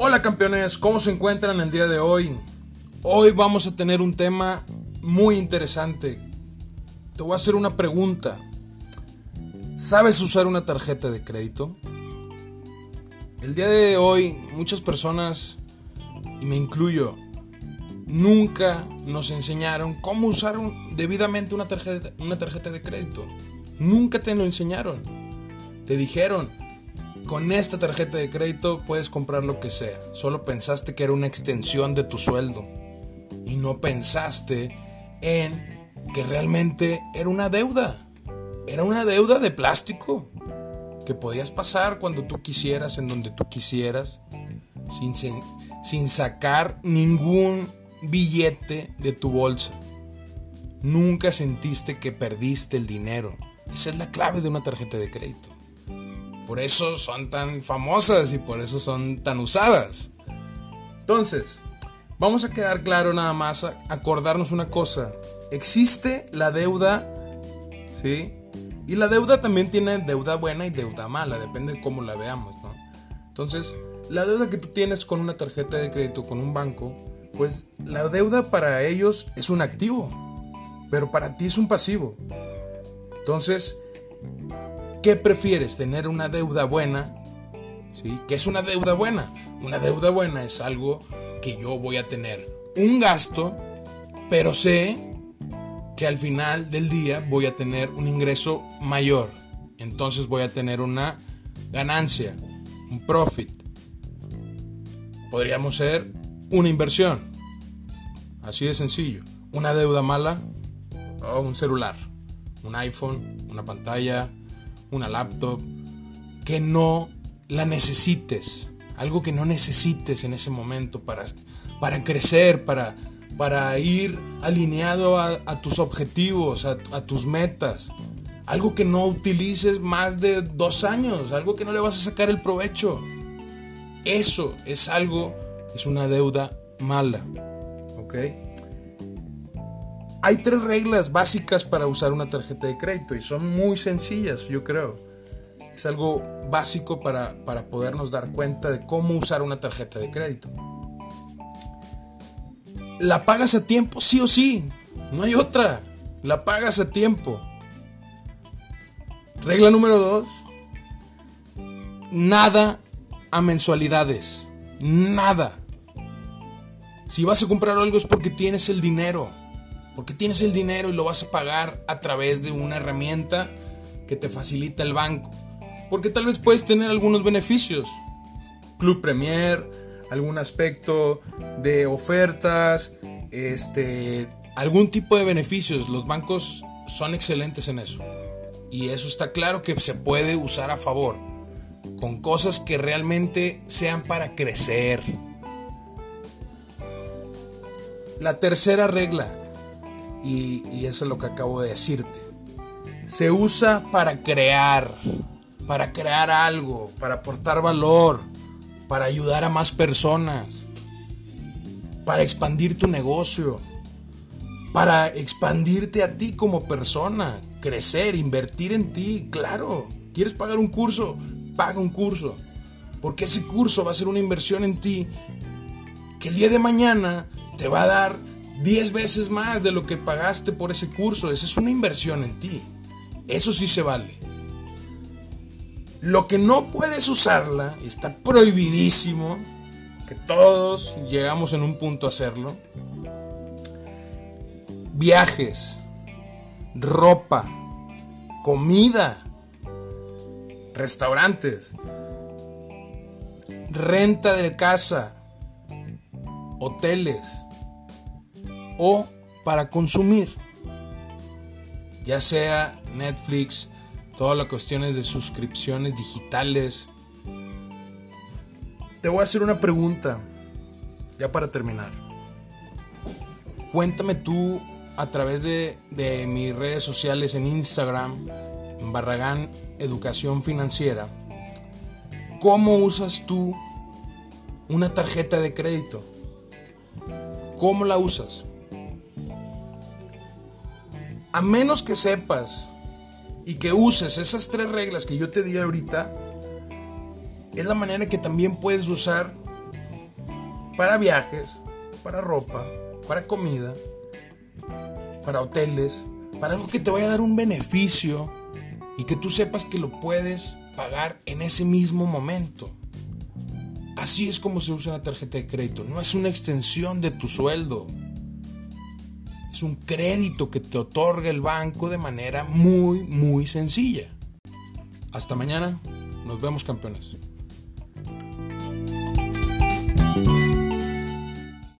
Hola campeones, ¿cómo se encuentran el día de hoy? Hoy vamos a tener un tema muy interesante. Te voy a hacer una pregunta. ¿Sabes usar una tarjeta de crédito? El día de hoy muchas personas, y me incluyo, nunca nos enseñaron cómo usar debidamente una tarjeta, una tarjeta de crédito. Nunca te lo enseñaron. Te dijeron, con esta tarjeta de crédito puedes comprar lo que sea. Solo pensaste que era una extensión de tu sueldo. Y no pensaste en que realmente era una deuda. Era una deuda de plástico. Que podías pasar cuando tú quisieras, en donde tú quisieras. Sin, sin sacar ningún billete de tu bolsa. Nunca sentiste que perdiste el dinero. Esa es la clave de una tarjeta de crédito. Por eso son tan famosas y por eso son tan usadas. Entonces, vamos a quedar claro nada más, acordarnos una cosa. Existe la deuda, ¿sí? Y la deuda también tiene deuda buena y deuda mala, depende de cómo la veamos, ¿no? Entonces, la deuda que tú tienes con una tarjeta de crédito, con un banco, pues la deuda para ellos es un activo, pero para ti es un pasivo. Entonces, ¿Qué prefieres? ¿Tener una deuda buena? ¿Sí? ¿Qué es una deuda buena? Una deuda buena es algo que yo voy a tener un gasto, pero sé que al final del día voy a tener un ingreso mayor. Entonces voy a tener una ganancia, un profit. Podríamos ser una inversión. Así de sencillo. Una deuda mala o un celular, un iPhone, una pantalla, una laptop, que no la necesites, algo que no necesites en ese momento para, para crecer, para, para ir alineado a, tus objetivos, a, a, tus metas. Algo que no utilices más de dos años, algo que no le vas a sacar el provecho. Eso es algo, es una deuda mala. ¿Ok? Hay tres reglas básicas para usar una tarjeta de crédito y son muy sencillas, yo creo. Es algo básico para, para podernos dar cuenta de cómo usar una tarjeta de crédito. La pagas a tiempo, sí o sí. No hay otra. La pagas a tiempo. Regla número dos. Nada a mensualidades. Nada. Si vas a comprar algo es porque tienes el dinero. Porque tienes el dinero y lo vas a pagar a través de una herramienta que te facilita el banco. Porque tal vez puedes tener algunos beneficios. Club Premier, algún aspecto de ofertas, este, algún tipo de beneficios. Los bancos son excelentes en eso. Y eso está claro que se puede usar a favor. Con cosas que realmente sean para crecer. La tercera regla y, eso es lo que acabo de decirte. Se usa para crear, para crear algo, para aportar valor, para ayudar a más personas, para expandir tu negocio, para expandirte a ti como persona, crecer, invertir en ti, claro. ¿Quieres pagar un curso? Paga un curso. Porque ese curso va a ser una inversión en ti que el día de mañana te va a dar 10 veces más de lo que pagaste por ese curso. Esa es una inversión en ti. Eso sí se vale. Lo que no puedes usarla, está prohibidísimo, que todos llegamos en un punto a hacerlo. Viajes, ropa, comida, restaurantes, renta de casa, hoteles o para consumir. Ya sea Netflix, todas las cuestiones de suscripciones digitales. Te voy a hacer una pregunta, ya para terminar. Cuéntame tú a través de, de mis redes sociales en Instagram, Barragán Educación Financiera, ¿cómo usas tú una tarjeta de crédito? ¿Cómo la usas? A menos que sepas y que uses esas tres reglas que yo te di ahorita, es la manera que también puedes usar para viajes, para ropa, para comida, para hoteles, para algo que te vaya a dar un beneficio y que tú sepas que lo puedes pagar en ese mismo momento. Así es como se usa una tarjeta de crédito. No es una extensión de tu sueldo. Es un crédito que te otorga el banco de manera muy, muy sencilla. Hasta mañana. Nos vemos campeones.